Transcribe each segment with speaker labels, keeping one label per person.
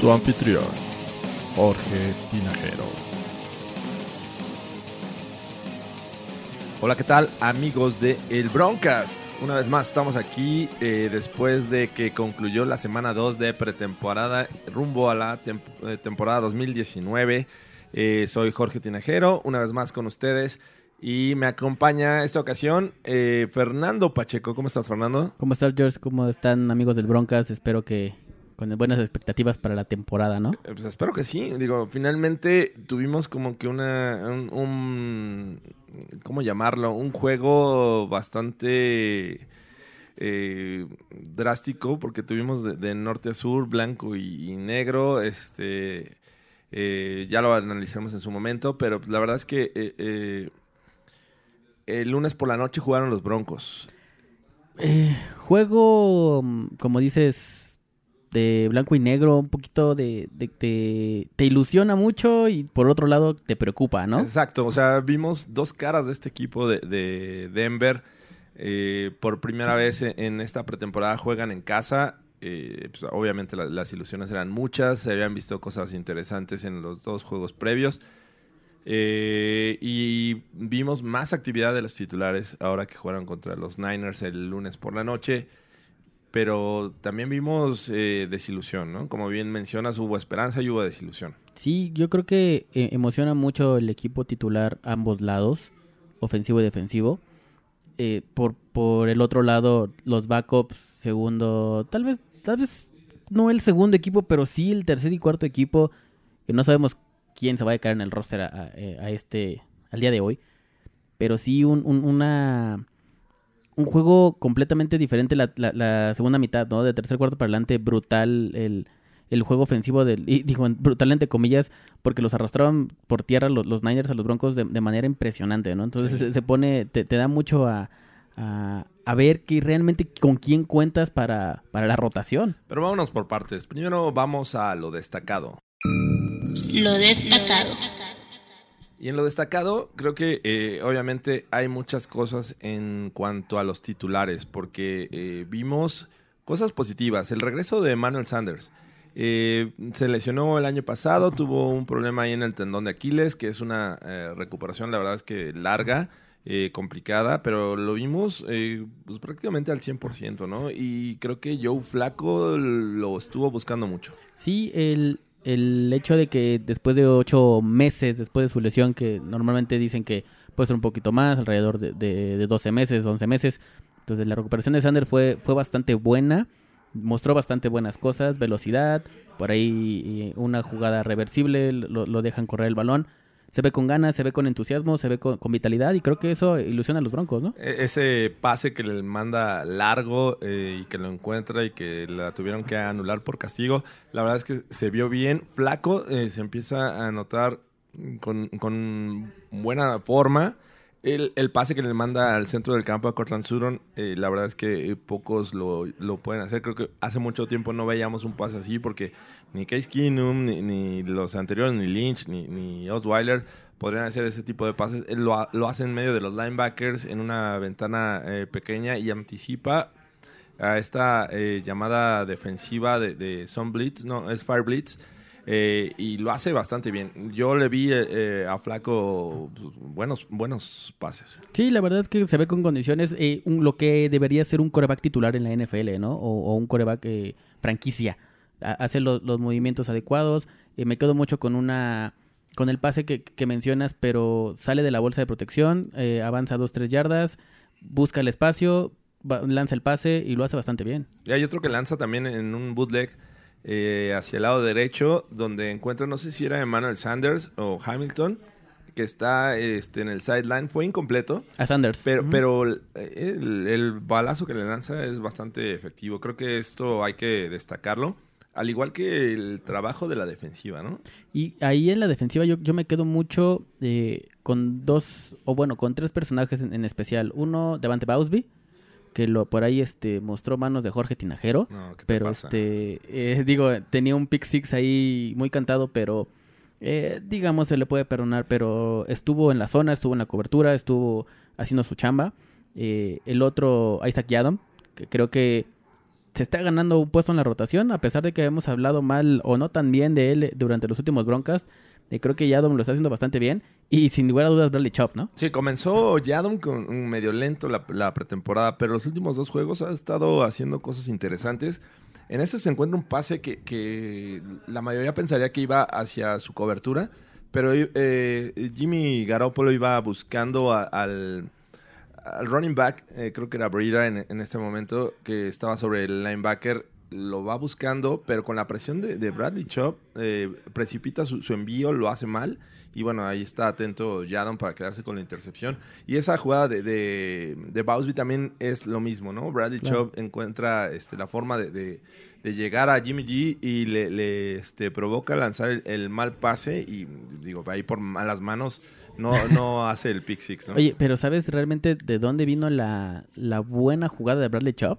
Speaker 1: Su anfitrión, Jorge Tinajero. Hola, ¿qué tal amigos de El Broncast? Una vez más estamos aquí eh, después de que concluyó la semana 2 de pretemporada rumbo a la tem- eh, temporada 2019. Eh, soy Jorge Tinajero, una vez más con ustedes y me acompaña esta ocasión eh, Fernando Pacheco. ¿Cómo estás, Fernando?
Speaker 2: ¿Cómo estás, George? ¿Cómo están, amigos del Broncas? Espero que con buenas expectativas para la temporada, ¿no?
Speaker 1: Eh, Pues espero que sí. Digo, finalmente tuvimos como que una. Un, un- ¿Cómo llamarlo? Un juego bastante. eh, drástico porque tuvimos de, de norte a sur blanco y, y negro este eh, ya lo analizamos en su momento pero la verdad es que eh, eh, el lunes por la noche jugaron los Broncos
Speaker 2: juego, mm, como dices, de blanco y negro, un poquito de, de- te ilusiona mucho y por otro lado te preocupa, ¿no?
Speaker 1: Exacto, o sea, vimos dos caras de este equipo de, de Denver. Eh, por primera vez en, en esta pretemporada juegan en casa. Eh, pues, obviamente la- las ilusiones eran muchas, se habían visto cosas interesantes en los dos juegos previos. Eh, y vimos más actividad de los titulares ahora que jugaron contra los Niners el lunes por la noche. Pero también vimos eh, desilusión, ¿no? Como bien mencionas, hubo esperanza y hubo desilusión.
Speaker 2: Sí, yo creo que eh, emociona mucho el equipo titular ambos lados, ofensivo y defensivo. Eh, por, por el otro lado, los backups, segundo, tal vez, tal vez no el segundo equipo, pero sí el tercer y cuarto equipo, que no sabemos quién se va a caer en el roster a, a- eh, a este, al día de hoy. Pero sí un, un- una, un juego completamente diferente la, la- la segunda mitad, ¿no? De tercer cuarto para adelante, brutal el, el juego ofensivo del, y digo, brutal entre comillas, porque los arrastraban por tierra los, los Niners a los Broncos de, de manera impresionante, ¿no? Entonces se, se pone, te, te da mucho a, a, a ver que realmente con quién cuentas para, para la rotación.
Speaker 1: Pero vámonos por partes. Primero vamos a lo destacado.
Speaker 3: Lo destacado.
Speaker 1: Y en lo destacado, creo que eh, obviamente hay muchas cosas en cuanto a los titulares, porque eh, vimos cosas positivas. El regreso de Manuel Sanders. Eh, se lesionó el año pasado, tuvo un problema ahí en el tendón de Aquiles, que es una eh, recuperación, la verdad es que larga, eh, complicada, pero lo vimos pues, prácticamente al 100%, ¿no? Y creo que Joe Flaco lo estuvo buscando mucho.
Speaker 2: Sí, el, el hecho de que después de ocho meses, después de su lesión, que normalmente dicen que puede ser un poquito más, alrededor de, de, de 12 meses, 11 meses, entonces la recuperación de Sander fue, fue bastante buena, mostró bastante buenas cosas, velocidad, por ahí una jugada reversible, lo, lo dejan correr el balón. Se ve con ganas, se ve con entusiasmo, se ve con, con vitalidad y creo que eso ilusiona a los Broncos, ¿no?
Speaker 1: E- Ese pase que le manda largo eh, y que lo encuentra y que la tuvieron que anular por castigo, la verdad es que se vio bien. Flaco eh, se empieza a notar con, con buena forma. El, el pase que le manda al centro del campo a Cortland Sutton, eh, la verdad es que eh, pocos lo, lo pueden hacer. Creo que hace mucho tiempo no veíamos un pase así porque ni Case Keenum, ni, ni los anteriores, ni Lynch, ni, Osweiler podrían hacer ese tipo de pases. Él lo, lo hace en medio de los linebackers en una ventana eh, pequeña y anticipa a esta eh, llamada defensiva de, de Sun Blitz, no, es Fire Blitz, eh, y lo hace bastante bien. Yo le vi eh, eh, a Flaco pues, buenos, buenos pases.
Speaker 2: Sí, la verdad es que se ve con condiciones eh, un- lo que debería ser un coreback titular en la NFL, ¿no? O, o un coreback eh, franquicia. Ha- Hace los, los movimientos adecuados. Me quedo mucho con una con el pase que, que mencionas, pero sale de la bolsa de protección, avanza dos, tres yardas, busca el espacio, lanza el pase y lo hace bastante bien.
Speaker 1: Y hay otro que lanza también en un bootleg eh, hacia el lado derecho, donde encuentra, no sé si era Emmanuel Sanders o Hamilton, que está este, en el sideline. Fue incompleto,
Speaker 2: A Sanders.
Speaker 1: pero, pero el, el balazo que le lanza es bastante efectivo. Creo que esto hay que destacarlo. Al igual que el trabajo de la defensiva, ¿no?
Speaker 2: Y ahí en la defensiva yo, yo me quedo mucho eh, con dos, o bueno, con tres personajes en, en especial. Uno, Devante Bausby, que lo por ahí este mostró manos de Jorge Tinajero.
Speaker 1: No, ¿qué te
Speaker 2: pero
Speaker 1: pasa?
Speaker 2: este, eh, digo, tenía un pick six ahí muy cantado, pero eh, digamos se le puede perdonar, pero estuvo en la zona, estuvo en la cobertura, estuvo haciendo su chamba. Eh, el otro, Isaac Yadam, que creo que se está ganando un puesto en la rotación, a pesar de que hemos hablado mal o no tan bien de él durante los últimos broncas. eh, creo que Yadam lo está haciendo bastante bien. Y sin lugar a dudas, Bradley Chop, ¿no?
Speaker 1: Sí, comenzó Yadom con medio lento la, pretemporada, pero los últimos dos juegos ha estado haciendo cosas interesantes. En este se encuentra un pase que, la mayoría pensaría que iba hacia su cobertura, pero eh, Jimmy Garoppolo iba buscando al, running back, eh, creo que era Breida en, este momento, que estaba sobre el linebacker, lo va buscando, pero con la presión de, Bradley Chop, eh, precipita su envío, lo hace mal. Y bueno, ahí está atento Jadon para quedarse con la intercepción. Y esa jugada de, de, de Bausby también es lo mismo, ¿no? Bradley
Speaker 2: Claro.
Speaker 1: Chubb encuentra este, la forma de, de- de llegar a Jimmy G y le, le, este, provoca lanzar el, el mal pase. Y digo, ahí por malas manos no, no hace el pick six, ¿no?
Speaker 2: Oye, pero ¿sabes realmente de dónde vino la, la buena jugada de Bradley Chop?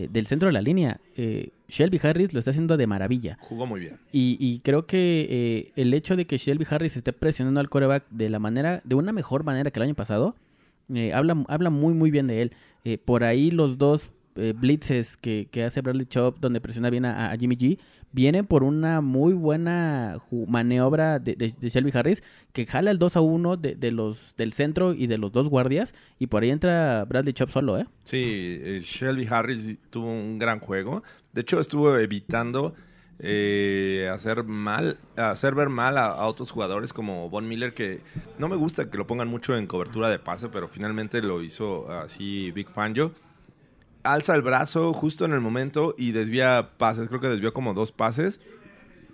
Speaker 2: Eh, del centro de la línea. Eh, Shelby Harris lo está haciendo de maravilla.
Speaker 1: Jugó muy bien.
Speaker 2: Y, y creo que eh, el hecho de que Shelby Harris esté presionando al coreback de la manera, de una mejor manera que el año pasado, eh, habla, habla muy muy bien de él. Por ahí los dos eh, blitzes que, hace Bradley Chop, donde presiona bien a, Jimmy G, vienen por una muy buena maniobra de, de- Shelby Harris, que jala el 2 a 1 de, de los, del centro y de los dos guardias, y por ahí entra Bradley Chop solo, ¿eh?
Speaker 1: Sí, eh, Shelby Harris tuvo un gran juego. De hecho, estuvo evitando eh, hacer mal, hacer ver mal a, a otros jugadores como Von Miller, que no me gusta que lo pongan mucho en cobertura de pase, pero finalmente lo hizo así Big Fangio. Alza el brazo justo en el momento y desvía pases. Creo que desvió como dos pases.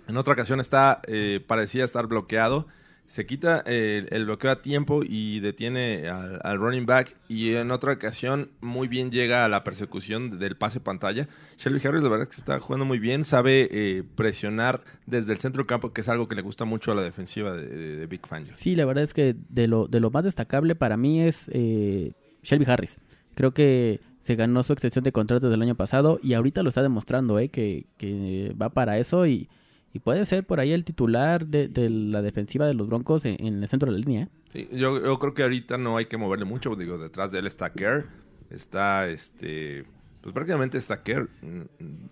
Speaker 1: En otra ocasión está, eh, parecía estar bloqueado. Se quita eh, el bloqueo a tiempo y detiene al, running back. Y en otra ocasión, muy bien llega a la persecución del pase pantalla. Shelby Harris, la verdad es que está jugando muy bien. Sabe eh, presionar desde el centro campo, que es algo que le gusta mucho a la defensiva de, de- de Big Fangio.
Speaker 2: Sí, la verdad es que de lo, de lo más destacable para mí es eh, Shelby Harris. Creo que se ganó su extensión de contrato del año pasado y ahorita lo está demostrando, eh, que, que va para eso y, y puede ser por ahí el titular de, la defensiva de los Broncos en, el centro de la línea. eh.
Speaker 1: Sí, yo, yo creo que ahorita no hay que moverle mucho. Digo, detrás de él está Kerr. Está este. Pues prácticamente está Kerr. Mm,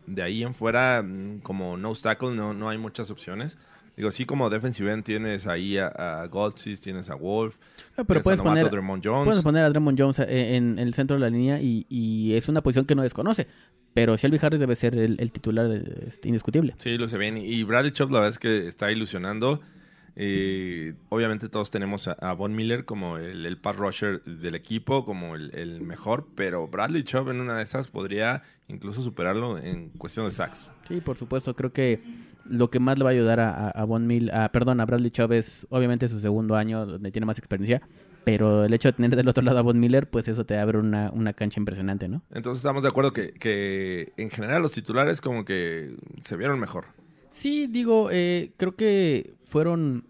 Speaker 1: De ahí en fuera, mm, como no tackle, no, no hay muchas opciones. Digo, sí, como defensive end tienes ahí a, a tienes a Wolf.
Speaker 2: Ah, pero
Speaker 1: tienes
Speaker 2: puedes
Speaker 1: a
Speaker 2: poner,
Speaker 1: Drummond Jones.
Speaker 2: puedes poner a Draymond Jones eh, en, en el centro de la línea y, y es una posición que no desconoce. Pero Shelby Harris debe ser el, el titular este, indiscutible.
Speaker 1: Sí, lo sé bien. Y Bradley Chubb, la verdad es que está ilusionando. Eh, obviamente todos tenemos a, a Von Miller como el, el pass rusher del equipo, como el, el mejor, pero Bradley Chubb en una de esas podría incluso superarlo en cuestión de sacks.
Speaker 2: Sí, por supuesto. Creo que lo que más le va a ayudar a, a, Von Mill, a, perdón, a Bradley Chubb es obviamente su segundo año donde tiene más experiencia. Pero el hecho de tener del otro lado a Von Miller, pues eso te abre una, una cancha impresionante, ¿no?
Speaker 1: Entonces estamos de acuerdo que, que en general los titulares como que se vieron mejor.
Speaker 2: Sí, digo, eh, creo que fueron,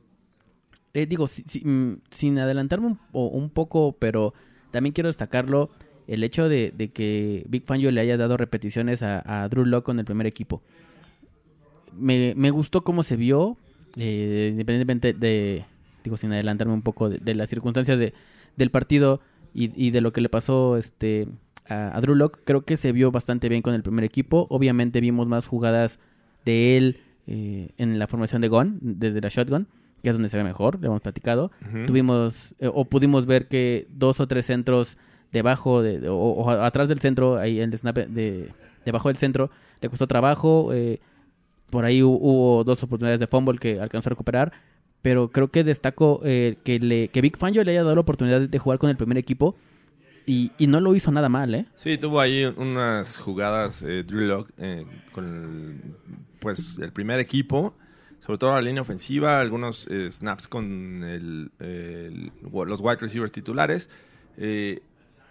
Speaker 2: eh, digo, si- si- mm, sin adelantarme un, o- un poco, pero también quiero destacarlo, el hecho de, de que Big Fangio le haya dado repeticiones a, a Drew Lock con el primer equipo. Me, me gustó cómo se vio, eh, independientemente de, digo, sin adelantarme un poco de, de las circunstancias de, del partido y, y de lo que le pasó este a, a Drew creo que se vio bastante bien con el primer equipo. Obviamente vimos más jugadas de él eh, en la formación de Gon, desde la shotgun, que es donde se ve mejor, le hemos platicado. Tuvimos, eh, o pudimos ver que dos o tres centros debajo, de, de- o, o atrás del centro, ahí en el snap de, debajo del centro, le costó trabajo. eh, por ahí hu- hubo dos oportunidades de fumble que alcanzó a recuperar. Pero creo que destaco eh, que, le, que Big Fangio le haya dado la oportunidad de jugar con el primer equipo. Y, y no lo hizo nada mal, ¿eh?
Speaker 1: Sí, tuvo ahí unas jugadas eh, Drew Lock eh, con el, pues, el primer equipo, sobre todo la línea ofensiva, algunos eh, snaps con el- el- los wide receivers titulares.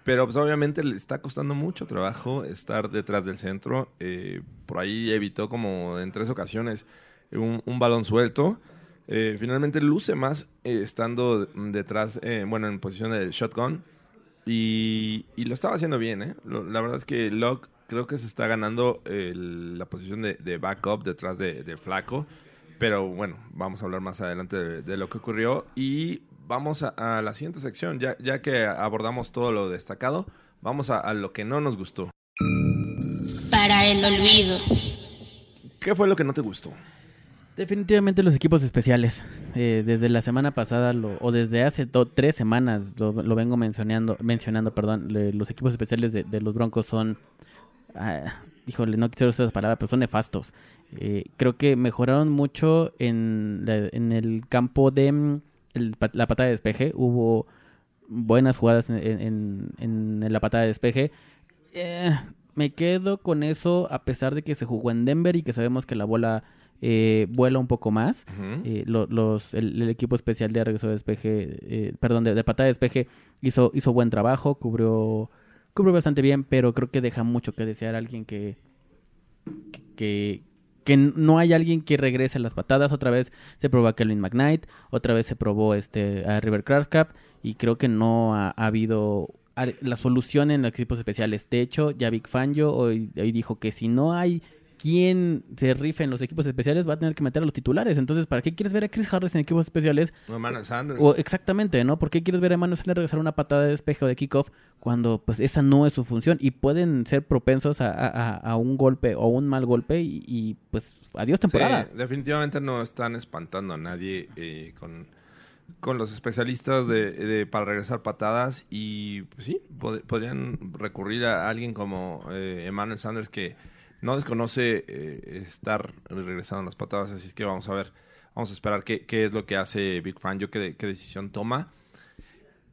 Speaker 1: Pero pues, obviamente le está costando mucho trabajo estar detrás del centro. eh, por ahí evitó como en tres ocasiones un, balón suelto. Eh, finalmente luce más eh, estando detrás, bueno, en posición de shotgun. Y, lo estaba haciendo bien, ¿eh? La verdad es que Locke creo que se está ganando el- la posición de, backup detrás de, Flaco. Pero bueno, vamos a hablar más adelante de, de lo que ocurrió. Y vamos a, a la siguiente sección. Ya, ya que abordamos todo lo destacado, vamos a, a lo que no nos gustó.
Speaker 3: Para el olvido.
Speaker 1: ¿Qué fue lo que no te gustó?
Speaker 2: Definitivamente los equipos especiales. Eh, desde la semana pasada lo- o desde hace do- tres semanas lo, lo vengo mencionando, mencionando, perdón. le- los equipos especiales de, de los Broncos son, ah, híjole, no quisiera usar esa palabra, pero son nefastos. Eh, creo que mejoraron mucho en, la- en el campo de mm, el la patada de despeje. Hubo buenas jugadas en, en- en- en la patada de despeje. Eh, me quedo con eso a pesar de que se jugó en Denver y que sabemos que la bola eh, vuela un poco más. Eh, lo- los, el, el equipo especial de regreso de despeje, perdón, de, de patada de despeje hizo, hizo buen trabajo, cubrió, cubrió bastante bien, pero creo que deja mucho que desear alguien que, que, que no hay alguien que regrese a las patadas. Otra vez se probó a Kelvin McKnight, otra vez se probó este, a River Craftcraft y creo que no ha, ha habido la solución en los equipos especiales. De hecho, ya Big Fangio hoy, hoy dijo que si no hay quien se rife en los equipos especiales va a tener que meter a los titulares. Entonces, ¿para qué quieres ver a Chris Harris en equipos especiales?
Speaker 1: No, Emmanuel Sanders.
Speaker 2: O exactamente, ¿no? ¿Por qué quieres ver a Emmanuel Sanders regresar una patada de despeje o de kickoff cuando pues esa no es su función y pueden ser propensos a, a- a un golpe o un mal golpe y, y, pues adiós temporada.
Speaker 1: Sí, definitivamente no están espantando a nadie eh, con, con los especialistas de, de- para regresar patadas y pues sí, pod- podrían recurrir a alguien como eh, Emmanuel Sanders que no desconoce eh, estar regresando las patadas, así es que vamos a ver, vamos a esperar qué, es lo que hace Big Fan, yo qué, decisión toma.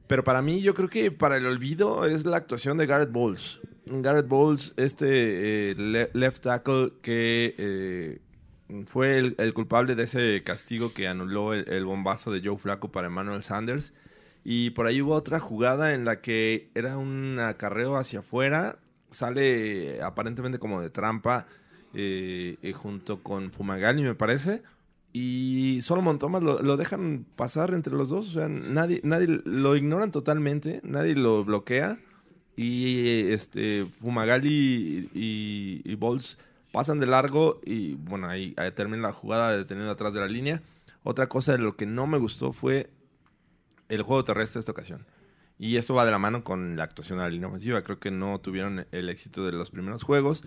Speaker 1: Pero para mí, yo creo que para el olvido es la actuación de Garrett Bowles. Garrett Bowles, este eh, le- left tackle que eh, fue el, culpable de ese castigo que anuló el, el bombazo de Joe Flaco para Emmanuel Sanders. Y por ahí hubo otra jugada en la que era un acarreo hacia afuera. Sale eh, aparentemente como de trampa eh, eh, junto con Fumagalli, me parece. Y Solomon Thomas lo, lo dejan pasar entre los dos. O sea, nadie, nadie lo ignoran totalmente. Nadie lo bloquea. Y este Fumagalli y, y pasan de largo. Y bueno, ahí, ahí termina la jugada detenido atrás de la línea. Otra cosa de lo que no me gustó fue el juego terrestre esta ocasión. Y eso va de la mano con la actuación de la línea ofensiva. Creo que no tuvieron el éxito de los primeros juegos.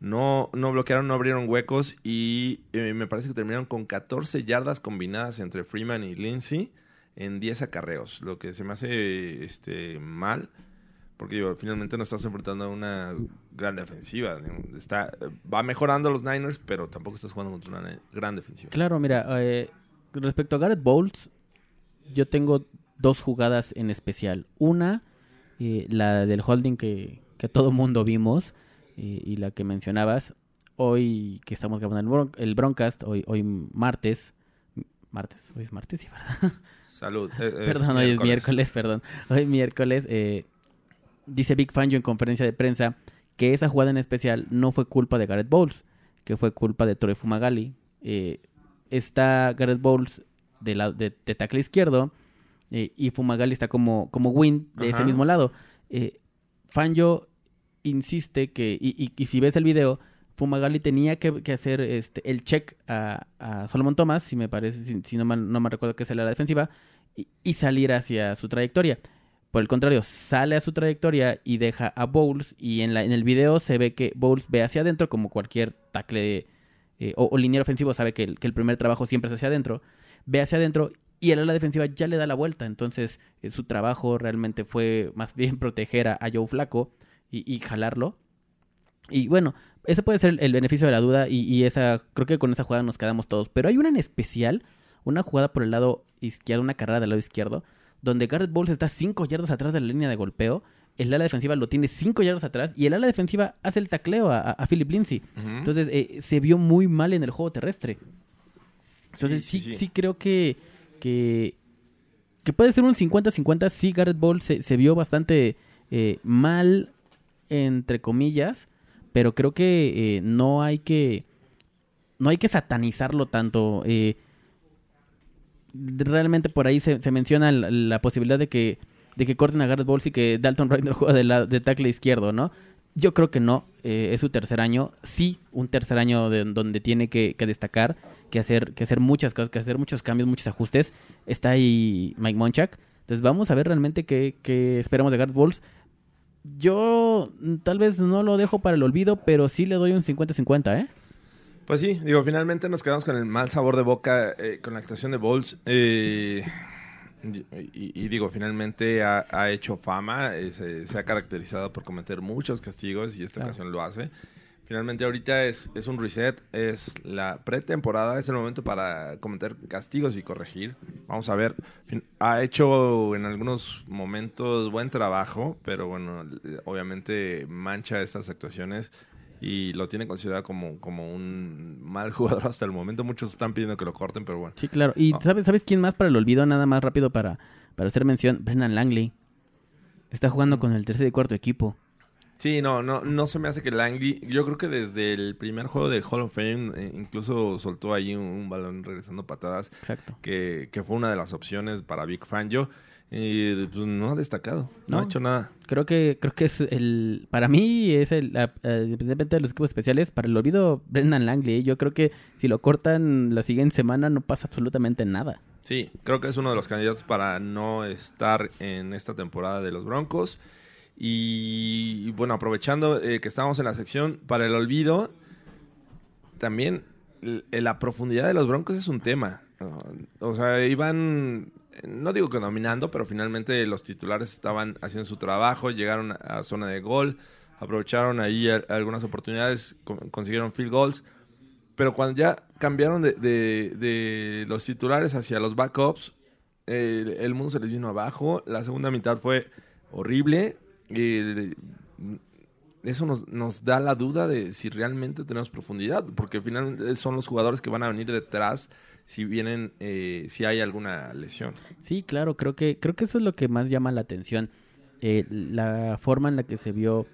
Speaker 1: No, no bloquearon, no abrieron huecos y eh, me parece que terminaron con 14 yardas combinadas entre Freeman y Lindsay en 10 acarreos, lo que se me hace este, mal, porque finalmente no estás enfrentando a una gran defensiva. Está, va mejorando los Niners, pero tampoco estás jugando contra una gran defensiva.
Speaker 2: Claro, mira, eh, respecto a Garrett Bowles, yo tengo dos jugadas en especial. Una, eh, la del holding que, que todo mundo vimos eh, y la que mencionabas. Hoy que estamos grabando el, bron- el broadcast, hoy, hoy martes. Martes, hoy es martes, sí, ¿verdad?
Speaker 1: Salud. Eh, es
Speaker 2: perdón, hoy es miércoles, perdón. Hoy miércoles, eh, dice Big Fangio en conferencia de prensa que esa jugada en especial no fue culpa de Garrett Bowles, que fue culpa de Troy Fumagalli. Eh, está Garrett Bowles de, la, de, de tackle izquierdo eh, y Fumagalli está como, como win de ese mismo lado. Eh, Fangio insiste que, y, y- y si ves el video, Fumagalli tenía que, que hacer este, el check a, a Solomon Thomas, si me parece, si, si no, mal, no me recuerdo que es el la defensiva, y, y salir hacia su trayectoria. Por el contrario, sale a su trayectoria y deja a Bowles, y en, la, en el video se ve que Bowles ve hacia adentro, como cualquier tackle eh, o, o liniero ofensivo sabe que el, que el primer trabajo siempre es hacia adentro, ve hacia adentro y el ala defensiva ya le da la vuelta. Entonces, eh, su trabajo realmente fue más bien proteger a, a Joe Flaco y, y jalarlo. Y bueno, ese puede ser el beneficio de la duda y, y esa creo que con esa jugada nos quedamos todos. Pero hay una en especial, una jugada por el lado izquierdo, una carrera del lado izquierdo, donde Garrett Bowles está 5 yardas atrás de la línea de golpeo el ala defensiva lo tiene cinco yardas atrás y el ala defensiva hace el tacleo a, Philip Lindsay. Entonces eh, se vio muy mal en el juego terrestre. Entonces sí,
Speaker 1: Sí,
Speaker 2: sí,
Speaker 1: sí, sí.
Speaker 2: creo que, que, que puede ser un 50-50. Sí, Garrett Ball se, se vio bastante eh, mal, entre comillas, pero creo que eh, no hay que no hay que satanizarlo tanto. eh, realmente por ahí se, se menciona la, posibilidad de que de que corten a Garrett Bowles y que Dalton Reiner juega de, la, de tackle izquierdo, ¿no? Yo creo que no, eh, es su tercer año, sí, un tercer año de- donde tiene que, destacar, que hacer, que hacer muchas cosas, que hacer muchos cambios, muchos ajustes. Está ahí Mike Monchak, entonces vamos a ver realmente qué, qué esperamos de Garrett Bowles. Yo mm, tal vez no lo dejo para el olvido, pero sí le doy un 50-50, ¿eh?
Speaker 1: Pues sí, digo, finalmente nos quedamos con el mal sabor de boca eh, con la actuación de Bowles. eh, y, digo, finalmente ha, ha hecho fama, eh, se, se ha caracterizado por cometer muchos castigos y esta
Speaker 2: Claro.
Speaker 1: ocasión lo hace. Finalmente ahorita es, es un reset, es la pretemporada, es el momento para cometer castigos y corregir. Vamos a ver, ha hecho en algunos momentos buen trabajo, pero bueno, obviamente mancha estas actuaciones y lo tiene considerado como, como un mal jugador hasta el momento. Muchos están pidiendo que lo corten, pero bueno.
Speaker 2: Sí, claro. ¿Y sabes, sabes quién más para el olvido? Nada más rápido para, para hacer mención. Brendan Langley. Está
Speaker 1: Mm.
Speaker 2: jugando con el tercer y cuarto equipo.
Speaker 1: Sí, no, no, no se me hace que Langley. Yo creo que desde el primer juego de Hall of Fame eh, incluso soltó ahí un, un balón regresando patadas,
Speaker 2: Exacto.
Speaker 1: que, que fue una de las opciones para Big Fangio. Y pues, no ha destacado, no,
Speaker 2: No.
Speaker 1: ha hecho nada.
Speaker 2: Creo que, creo que es el, para mí es el, eh, independientemente de los equipos especiales, para el olvido Brendan Langley. Yo creo que si lo cortan la siguiente semana no pasa absolutamente nada.
Speaker 1: Sí, creo que es uno de los candidatos para no estar en esta temporada de los Broncos. Y, bueno, aprovechando eh, que estamos en la sección para el olvido, también la profundidad de los Broncos es un tema. O sea, iban, no digo que dominando, pero finalmente los titulares estaban haciendo su trabajo, llegaron a, zona de gol, aprovecharon ahí algunas oportunidades, con- consiguieron field goals. Pero cuando ya cambiaron de, los titulares hacia los backups, el, mundo se les vino abajo. La segunda mitad fue horrible. eso nos, nos da la duda de si realmente tenemos profundidad, porque finalmente son los jugadores que van a venir detrás si vienen, eh, si hay alguna lesión.
Speaker 2: Sí, claro, creo que, creo que eso es lo que más llama la atención. Eh, la forma en la que se vio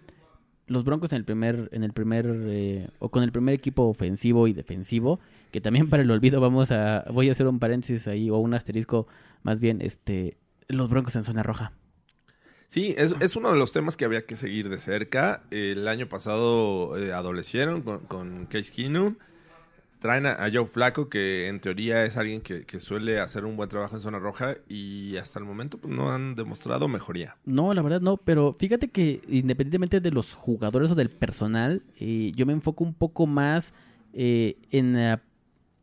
Speaker 2: los Broncos en el primer, en el primer, eh, o con el primer equipo ofensivo y defensivo, que también para el olvido vamos a, voy a hacer un paréntesis ahí, o un asterisco, más bien, este, los Broncos en zona roja.
Speaker 1: Sí, es, es uno de los temas que habría que seguir de cerca. El año pasado eh, adolecieron con, con Case Keenum. Traen a, a Joe Flaco, que en teoría es alguien que, que suele hacer un buen trabajo en zona roja y hasta el momento pues, no han demostrado mejoría.
Speaker 2: No, la verdad no, pero fíjate que independientemente de los jugadores o del personal, eh, yo me enfoco un poco más eh, en, la-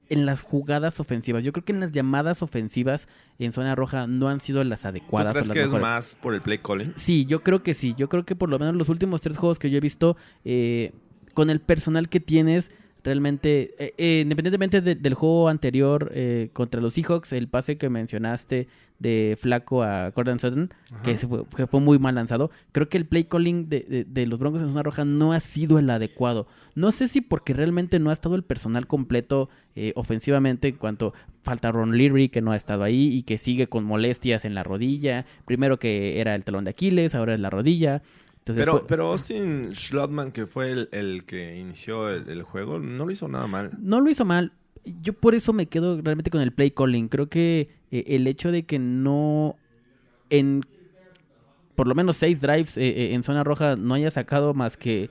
Speaker 2: en las jugadas ofensivas. Yo creo que en las llamadas ofensivas en zona roja no han sido las
Speaker 1: ¿Tú
Speaker 2: adecuadas. o
Speaker 1: crees
Speaker 2: las
Speaker 1: que es más por el play calling?
Speaker 2: Sí, yo creo que sí. Yo creo que por lo menos los últimos tres juegos que yo he visto, eh, con el personal que tienes, realmente, eh, eh, independientemente de- del juego anterior eh, contra los Seahawks, el pase que mencionaste de Flaco a Gordon Sutton, que, se fue, que fue muy mal lanzado, creo que el play calling de, de- de los Broncos en zona roja no ha sido el adecuado. No sé si porque realmente no ha estado el personal completo eh, ofensivamente en cuanto falta Ron Leary que no ha estado ahí y que sigue con molestias en la rodilla. Primero que era el talón de Aquiles, ahora es la rodilla. Entonces,
Speaker 1: Pero,
Speaker 2: pues,
Speaker 1: pero Austin Schlotman, que fue el, el que inició el, el juego, no lo hizo nada mal.
Speaker 2: no lo hizo mal. Yo por eso me quedo realmente con el play calling. Creo que eh, el hecho de que no en por lo menos seis drives eh, eh, en zona roja no haya sacado más que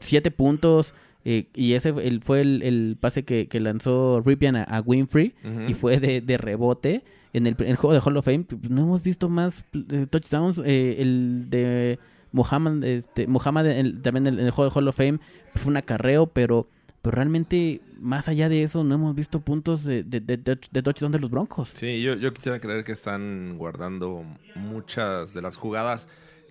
Speaker 2: siete puntos eh, y ese fue el, fue el, el pase que, que lanzó Ripien a, a Winfrey y fue de, de rebote en el, el juego de Hall of Fame. No hemos visto más touchdowns. el de Muhammad, este, Muhammad el- también en el, en juego de Hall of Fame fue un acarreo, pero, pero realmente más allá de eso no hemos visto puntos de, de, de- de touchdown de los Broncos.
Speaker 1: Sí, yo, yo quisiera creer que están guardando muchas de las jugadas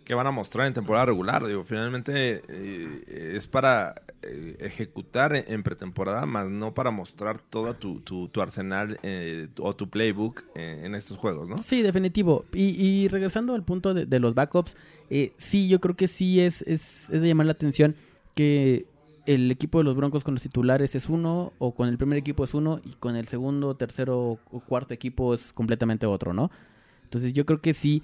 Speaker 1: que van a mostrar en temporada regular. Digo, finalmente eh, es para eh, ejecutar en, pretemporada, más no para mostrar todo tu, tu, tu arsenal eh, o tu playbook en estos juegos, ¿no?
Speaker 2: Sí, definitivo. Y, y regresando al punto de, los backups, sí, yo creo que sí es, es, es de llamar la atención que el equipo de los Broncos con los titulares es uno, o con el primer equipo es uno, y con el segundo, tercero o cuarto equipo es completamente otro, ¿no? Entonces yo creo que sí,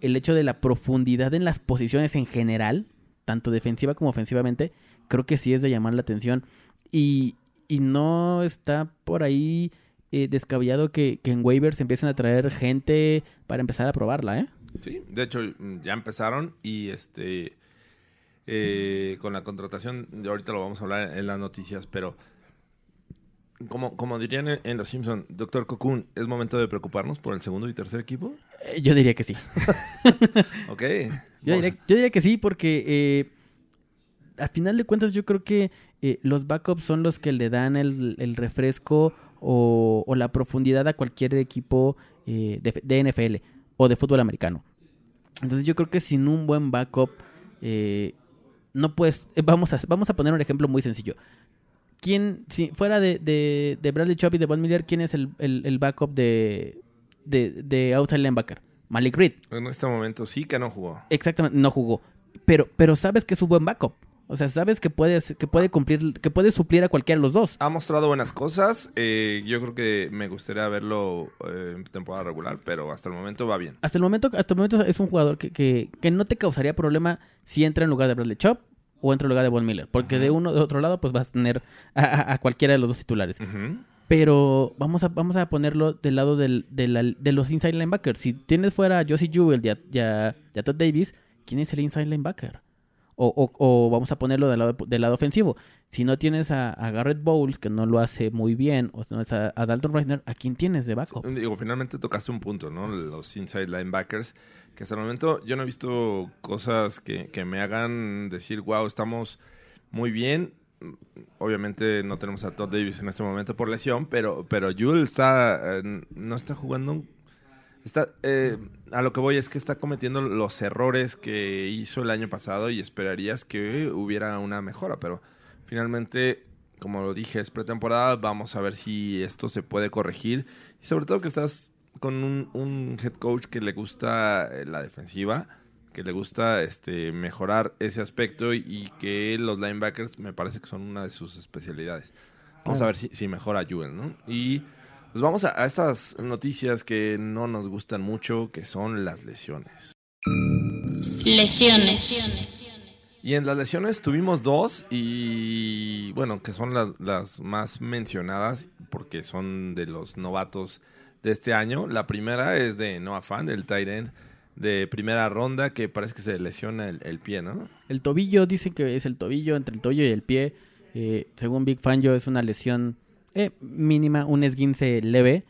Speaker 2: el hecho de la profundidad en las posiciones en general, tanto defensiva como ofensivamente, creo que sí es de llamar la atención. Y, y no está por ahí eh, descabellado que, que en waivers empiecen a traer gente para empezar a probarla, ¿eh?
Speaker 1: Sí, de hecho ya empezaron y este eh, con la contratación, ahorita lo vamos a hablar en las noticias, pero como, como dirían en, en Los Simpson, doctor Cocoon, ¿es momento de preocuparnos por el segundo y tercer equipo?
Speaker 2: Eh, yo diría que sí.
Speaker 1: Ok.
Speaker 2: Yo diría, yo diría que sí, porque eh, a final de cuentas yo creo que eh, los backups son los que le dan el, el refresco o, o la profundidad a cualquier equipo eh, de, de NFL o de fútbol americano. Entonces yo creo que sin un buen backup eh, no puedes... vamos, a, vamos a poner un ejemplo muy sencillo. ¿Quién, si fuera de, de, de Bradley Chubb y de Von Miller, quién es el, el, el backup de, de, de outside linebacker? Malik Reed.
Speaker 1: En este momento sí que no jugó.
Speaker 2: Exactamente, no jugó. Pero, pero sabes que es un buen backup. O sea, sabes que puede, que puede cumplir, que puede suplir a cualquiera de los dos.
Speaker 1: Ha mostrado buenas cosas. eh, yo creo que me gustaría verlo eh, en temporada regular, pero hasta el momento va bien.
Speaker 2: Hasta el momento, hasta el momento es un jugador que, que, que no te causaría problema si entra en lugar de Bradley Chop o entra en lugar de Von Miller. Porque de uno de otro lado, pues vas a tener a, a- a cualquiera de los dos titulares. Pero vamos a, vamos a ponerlo del lado del, de, la- de los inside linebackers. Si tienes fuera a Josie Jewell y a, y a- y a Todd Davis, ¿quién es el inside linebacker? O, o- o vamos a ponerlo del lado, del lado ofensivo. Si no tienes a, Garrett Bowles, que no lo hace muy bien, o si no es a, Dalton Reisner, ¿a quién tienes de backup?
Speaker 1: Digo, finalmente tocaste un punto, ¿no? Los inside linebackers, que hasta el momento yo no he visto cosas que, que me hagan decir, wow, estamos muy bien. Obviamente no tenemos a Todd Davis en este momento por lesión, pero, pero Jules está, no está jugando. Está, eh, a lo que voy es que está cometiendo los errores que hizo el año pasado y esperarías que hubiera una mejora, pero finalmente, como lo dije, es pretemporada, vamos a ver si esto se puede corregir y sobre todo que estás con un, un head coach que le gusta eh, la defensiva, que le gusta este mejorar ese aspecto y, y que los linebackers me parece que son una de sus especialidades. Vamos a ver si, si mejora Jewel, ¿no? Y pues vamos a, a estas noticias que no nos gustan mucho, que son las lesiones.
Speaker 3: Lesiones.
Speaker 1: Y en las lesiones tuvimos dos y bueno, que son las, las más mencionadas porque son de los novatos de este año. La primera es de Noah Fan, del tight end de primera ronda, que parece que se lesiona el, el pie, ¿no?
Speaker 2: El tobillo, dicen que es el tobillo, entre el tobillo y el pie. Eh, según Big Fangio, es una lesión eh, mínima, un esguince leve,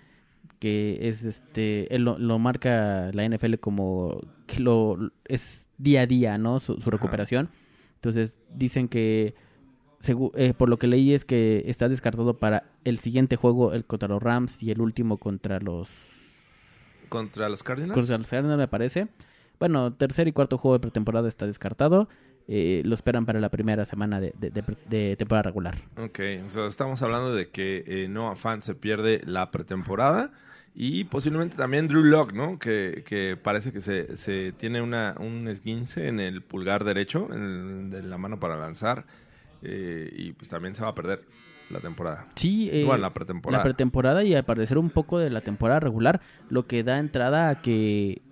Speaker 2: que es este, él lo, lo marca la NFL como que lo es día a día, ¿no? Su, su recuperación. Entonces dicen que, segu- eh, por lo que leí, es que está descartado para el siguiente juego, el contra los Rams y el último contra los
Speaker 1: Contra los Cardinals.
Speaker 2: Contra los Cardinals, me parece. Bueno, tercer y cuarto juego de pretemporada está descartado. Eh, lo esperan para la primera semana de, de- de pre- de temporada regular.
Speaker 1: Ok, o sea, estamos hablando de que eh, Noah Fan se pierde la pretemporada y posiblemente también Drew Lock, ¿no? Que, que parece que se, se tiene una, un esguince en el pulgar derecho, en el- de la mano para lanzar, eh, y pues también se va a perder la temporada.
Speaker 2: Sí, eh,
Speaker 1: Bueno, la pretemporada.
Speaker 2: la pretemporada y al parecer un poco de la temporada regular, lo que da entrada a que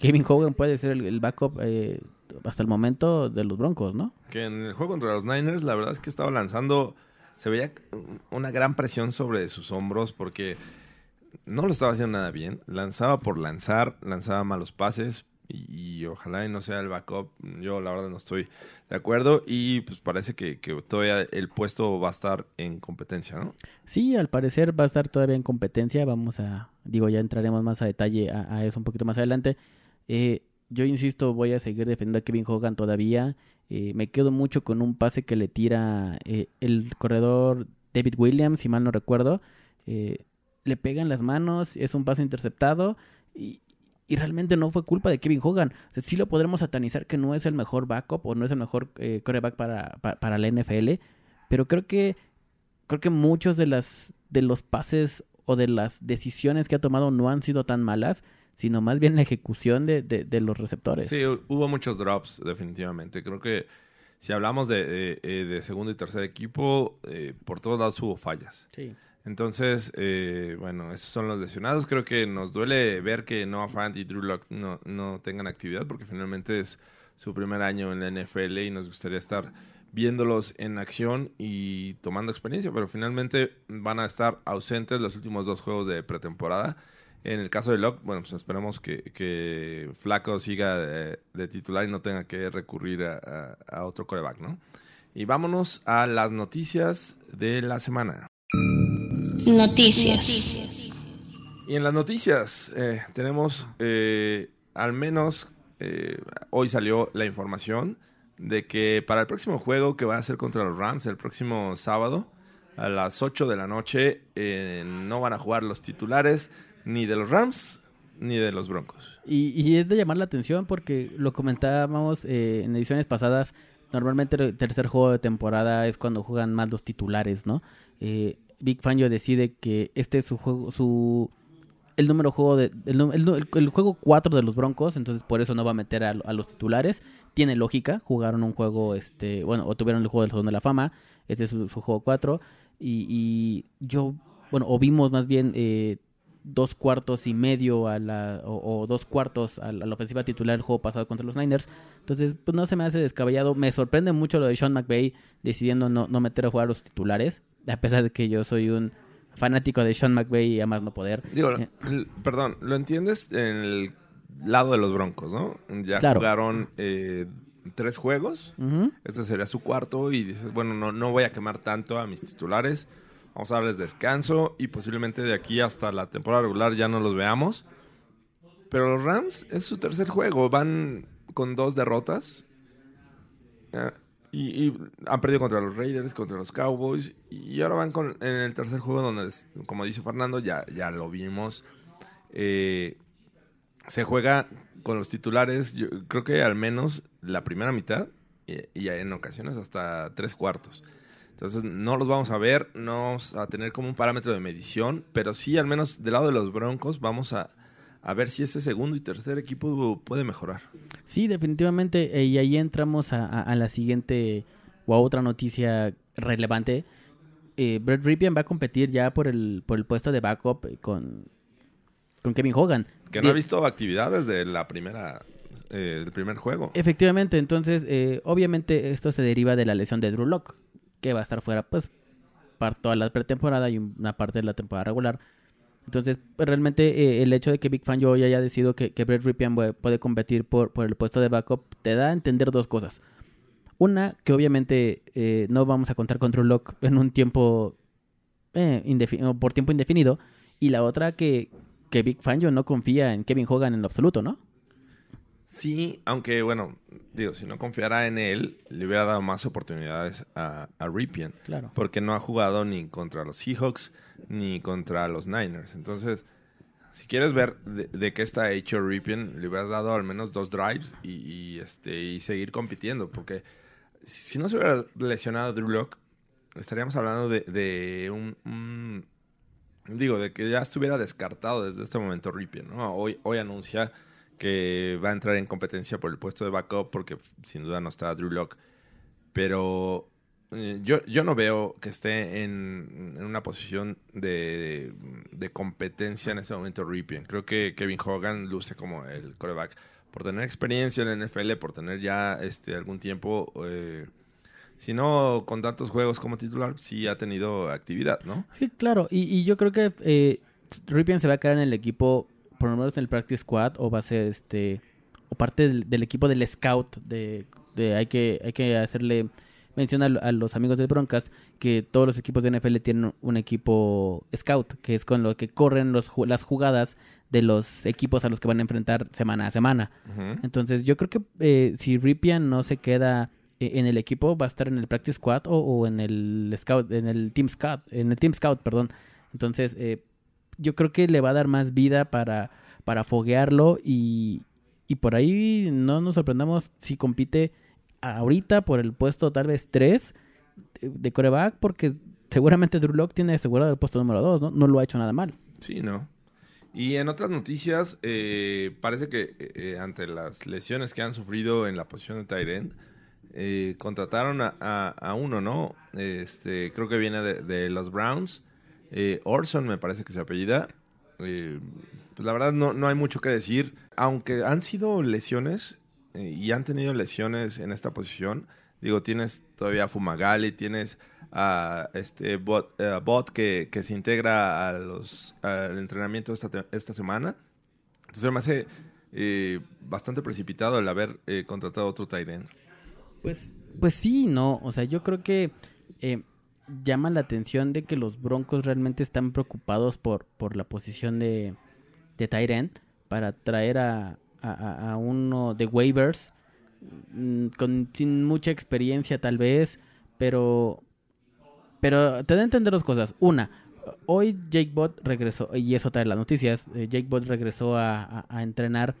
Speaker 2: Kevin Hogan puede ser el, backup eh, hasta el momento de los Broncos, ¿no?
Speaker 1: Que en el juego contra los Niners, la verdad es que estaba lanzando, se veía una gran presión sobre sus hombros porque no lo estaba haciendo nada bien. Lanzaba por lanzar, lanzaba malos pases y, ojalá y no sea el backup. Yo la verdad no estoy de acuerdo y pues parece que, todavía el puesto va a estar en competencia, ¿no?
Speaker 2: Sí, al parecer va a estar todavía en competencia. Vamos a, digo, ya entraremos más a detalle a, eso un poquito más adelante. Eh, yo insisto, voy a seguir defendiendo a Kevin Hogan todavía. Eh, me quedo mucho con un pase que le tira eh, el corredor David Williams, si mal no recuerdo. Le pega en las manos, es un pase interceptado y realmente no fue culpa de Kevin Hogan. O sea, sí lo podremos satanizar que no es el mejor backup o no es el mejor eh, quarterback para, para, para la NFL, pero creo que creo que muchos de las de los pases o de las decisiones que ha tomado no han sido tan malas, sino más bien la ejecución de, de, de los receptores.
Speaker 1: Sí, hu- hubo muchos drops, definitivamente. Creo que si hablamos de, de- eh, de segundo y tercer equipo, eh, por todos lados hubo fallas.
Speaker 2: Sí.
Speaker 1: Entonces, eh, bueno, esos son los lesionados. Creo que nos duele ver que Noah Fant y Drew Lock no, no tengan actividad porque finalmente es su primer año en la NFL y nos gustaría estar viéndolos en acción y tomando experiencia, pero finalmente van a estar ausentes los últimos dos juegos de pretemporada. En el caso de Locke, bueno, pues esperamos que, que Flaco siga de, titular y no tenga que recurrir a, a- a otro coreback, ¿no? Y vámonos a las noticias de la semana.
Speaker 3: Noticias.
Speaker 1: Y en las noticias eh, tenemos eh, al menos eh, hoy salió la información de que para el próximo juego que va a ser contra los Rams el próximo sábado a las 8 de la noche eh, no van a jugar los titulares ni de los Rams ni de los Broncos.
Speaker 2: Y, y es de llamar la atención porque lo comentábamos eh, en ediciones pasadas. Normalmente el tercer juego de temporada es cuando juegan más los titulares, ¿no? Eh, Big Fangio decide que este es su juego, su el número juego de el, el el- juego 4 de los Broncos, entonces por eso no va a meter a, los titulares. Tiene lógica, jugaron un juego este, bueno, o tuvieron el juego del Salón de la Fama, este es su, juego 4 y, y yo bueno, o vimos más bien eh, dos cuartos y medio a la, o, o dos cuartos a la, ofensiva titular el juego pasado contra los Niners. Entonces, pues no se me hace descabellado. Me sorprende mucho lo de Sean McVay decidiendo no, no meter a jugar a los titulares, a pesar de que yo soy un fanático de Sean McVay y a más no poder.
Speaker 1: Digo,
Speaker 2: Eh,
Speaker 1: perdón, lo entiendes en el lado de los Broncos, ¿no? Ya
Speaker 2: Claro.
Speaker 1: jugaron eh, tres juegos. Este sería su cuarto y dices, bueno, no, no voy a quemar tanto a mis titulares. Vamos a darles descanso y posiblemente de aquí hasta la temporada regular ya no los veamos. Pero los Rams es su tercer juego. Van con dos derrotas. Y, y han perdido contra los Raiders, contra los Cowboys. Y ahora van con, en el tercer juego donde, como dice Fernando, ya, ya lo vimos. Eh, se juega con los titulares, yo creo que al menos la primera mitad y, y en ocasiones hasta tres cuartos. Entonces no los vamos a ver, no vamos a tener como un parámetro de medición, pero sí al menos del lado de los Broncos vamos a, a ver si ese segundo y tercer equipo puede mejorar.
Speaker 2: Sí, definitivamente. eh, y ahí entramos a, a- a la siguiente o a otra noticia relevante. Eh, Brett Ripien va a competir ya por el, por el puesto de backup con, con Kevin Hogan.
Speaker 1: Que no ha visto actividad desde la primera, eh, el primer juego.
Speaker 2: Efectivamente, entonces, eh, obviamente esto se deriva de la lesión de Drew Lock, que va a estar fuera, pues, para toda la pretemporada y una parte de la temporada regular. Entonces, realmente eh, el hecho de que Big Fan yo haya decidido que, que Brett Ripien puede, puede competir por, por el puesto de backup te da a entender dos cosas. Una, que obviamente eh, no vamos a contar con Drew Lock en un tiempo eh, por tiempo indefinido. Y la otra, que, que Big Fangio no confía en Kevin Hogan en lo absoluto, ¿no?
Speaker 1: Sí, aunque bueno, digo, si no confiara en él, le hubiera dado más oportunidades a, a Ripien.
Speaker 2: Claro.
Speaker 1: Porque no ha jugado ni contra los Seahawks ni contra los Niners. Entonces, si quieres ver de, qué está hecho Ripien, le hubieras dado al menos dos drives y, este, y seguir compitiendo. Porque si no se hubiera lesionado Drew Lock, estaríamos hablando de, de un, Digo, de que ya estuviera descartado desde este momento Ripien. Hoy, hoy anuncia que va a entrar en competencia por el puesto de backup porque sin duda no está Drew Lock. Pero eh, yo, yo no veo que esté en, en una posición de, de competencia en ese momento Ripien. Creo que Kevin Hogan luce como el coreback por tener experiencia en la NFL, por tener ya este algún tiempo, eh, si no con tantos juegos como titular, sí ha tenido actividad, ¿no?
Speaker 2: Claro. Y, y yo creo que eh, Ripien se va a quedar en el equipo, por lo menos en el practice squad, o va a ser este o parte del, del equipo del scout. De, de- hay que hay que hacerle mención a, lo- a los amigos de Broncas que todos los equipos de NFL tienen un equipo scout, que es con lo que corren los, las jugadas de los equipos a los que van a enfrentar semana a semana. Entonces, yo creo que eh, si Ripien no se queda eh, en el equipo, va a estar en el practice squad o, o en el scout, en el team scout, en el team scout, perdón. Entonces, eh, yo creo que le va a dar más vida para para foguearlo y, y por ahí no nos sorprendamos si compite ahorita por el puesto tal vez 3 de, de coreback porque seguramente Drew Lock tiene asegurado el puesto número 2, ¿no? No lo ha hecho nada mal.
Speaker 1: Sí, ¿no? Y en otras noticias, eh, parece que eh, ante las lesiones que han sufrido en la posición de Tyrant, eh, contrataron a, a- uno, ¿no? Este, creo que viene de, de los Browns. Eh, Orson me parece que se apellida. Eh, pues la verdad no, no hay mucho que decir. Aunque han sido lesiones eh, y han tenido lesiones en esta posición. Digo, tienes todavía a Fumagalli, tienes a este bot, eh, bot que, que se integra a los, al entrenamiento esta, esta semana. Entonces me hace eh, bastante precipitado el haber eh, contratado otro tight end.
Speaker 2: Pues, pues sí, no. O sea, yo creo que eh, llama la atención de que los Broncos realmente están preocupados por, por la posición de, de end para traer a, a- uno de waivers mm, con, sin mucha experiencia tal vez, pero pero te da a entender dos cosas. Una, hoy Jake Bott regresó, y eso trae las noticias, eh, Jake Bott regresó a, a- entrenar,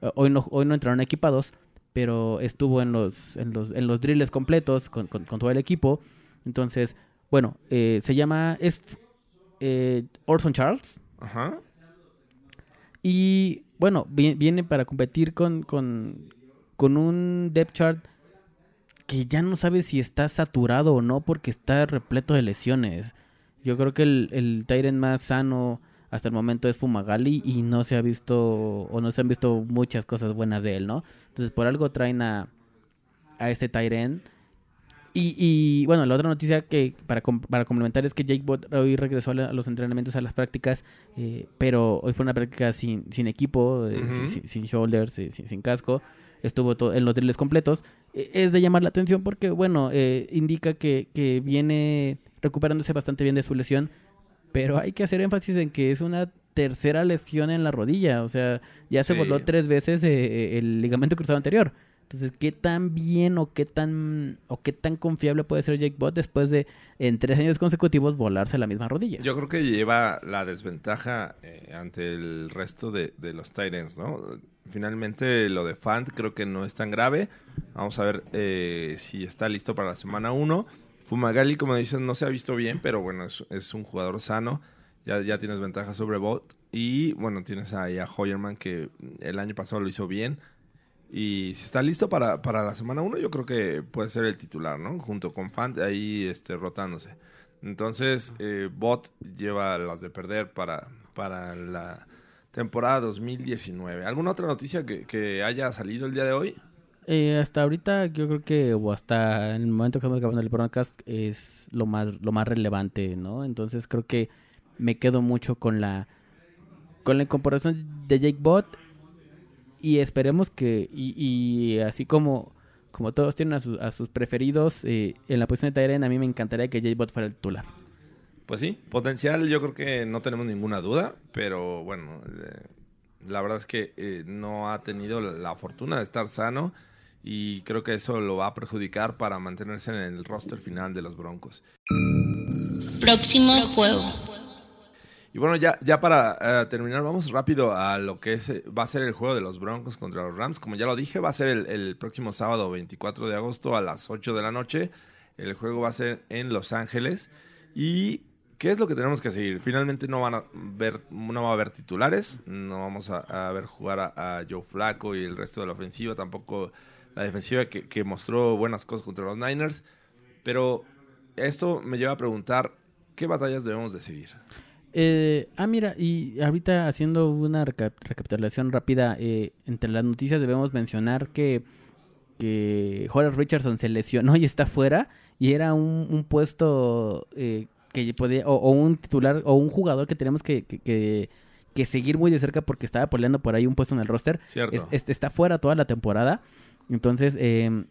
Speaker 2: eh, hoy no, hoy no entraron equipados, pero estuvo en los, en los, en los drills completos con, con- con todo el equipo. Entonces, bueno, eh, se llama, es eh, Orson Charles,
Speaker 1: Ajá.
Speaker 2: Y bueno, vi- viene para competir con, con, con un depth chart que ya no sabe si está saturado o no porque está repleto de lesiones. Yo creo que el, el Tyrant más sano hasta el momento es Fumagalli y no se ha visto o no se han visto muchas cosas buenas de él, ¿no? Entonces por algo traen a, a este Tyrant. Y, y bueno, la otra noticia que para, para complementar es que Jake Bott hoy regresó a, la- a los entrenamientos, a las prácticas, eh, pero hoy fue una práctica sin, sin equipo, eh, sin, sin- sin shoulders, eh, sin, sin casco. Estuvo to- en los drills completos. Eh, es de llamar la atención porque, bueno, eh, indica que, que viene recuperándose bastante bien de su lesión, pero hay que hacer énfasis en que es una tercera lesión en la rodilla. O sea, ya se
Speaker 1: Sí.
Speaker 2: voló tres veces el ligamento cruzado anterior. Entonces, ¿qué tan bien o qué tan o qué tan confiable puede ser Jake Bott después de en tres años consecutivos volarse la misma rodilla?
Speaker 1: Yo creo que lleva la desventaja eh, ante el resto de, los Titans, ¿no? Finalmente lo de Fant creo que no es tan grave. Vamos a ver eh, si está listo para la semana 1. Fumagalli, como dices, no se ha visto bien, pero bueno, es, es un jugador sano. Ya, ya tienes ventaja sobre Bot. Y bueno, tienes ahí a Hoyerman que el año pasado lo hizo bien. Y si está listo para, para la semana 1, yo creo que puede ser el titular, ¿no? Junto con Fant ahí este, rotándose. Entonces, eh, Bot lleva las de perder para, para la temporada 2019. ¿Alguna otra noticia que, que haya salido el día de hoy?
Speaker 2: Eh, hasta ahorita yo creo que o hasta en el momento que estamos grabando el podcast es lo más lo más relevante, ¿no? Entonces creo que me quedo mucho con la con la incorporación de Jake Bott y esperemos que y, y así como como todos tienen a, sus- a sus preferidos eh, en la posición de Tyren a mí me encantaría que Jake Bott fuera el titular.
Speaker 1: Pues sí, potencial yo creo que no tenemos ninguna duda, pero bueno, eh, la verdad es que eh, no ha tenido la, la fortuna de estar sano y creo que eso lo va a perjudicar para mantenerse en el roster final de los Broncos.
Speaker 3: Próximo juego.
Speaker 1: Y bueno, ya, ya para eh, terminar, vamos rápido a lo que es, eh, va a ser el juego de los Broncos contra los Rams. Como ya lo dije, va a ser el, el próximo sábado 24 de agosto a las 8 de la noche. El juego va a ser en Los Ángeles. ¿Y qué es lo que tenemos que seguir? Finalmente no, van a ver, no va a haber titulares. No vamos a, ver jugar a, Joe Flaco y el resto de la ofensiva. Tampoco la defensiva que, que mostró buenas cosas contra los Niners. Pero esto me lleva a preguntar, ¿qué batallas debemos de seguir?
Speaker 2: Eh, ah, mira, y ahorita haciendo una reca- recapitulación rápida, eh, entre las noticias debemos mencionar que, que Horace Richardson se lesionó y está fuera, y era un, un puesto eh, que podía, o, o un titular, o un jugador que tenemos que, que, que- que seguir muy de cerca porque estaba peleando por ahí un puesto en el roster.
Speaker 1: Cierto.
Speaker 2: Es- es- está fuera toda la temporada. Entonces, eh,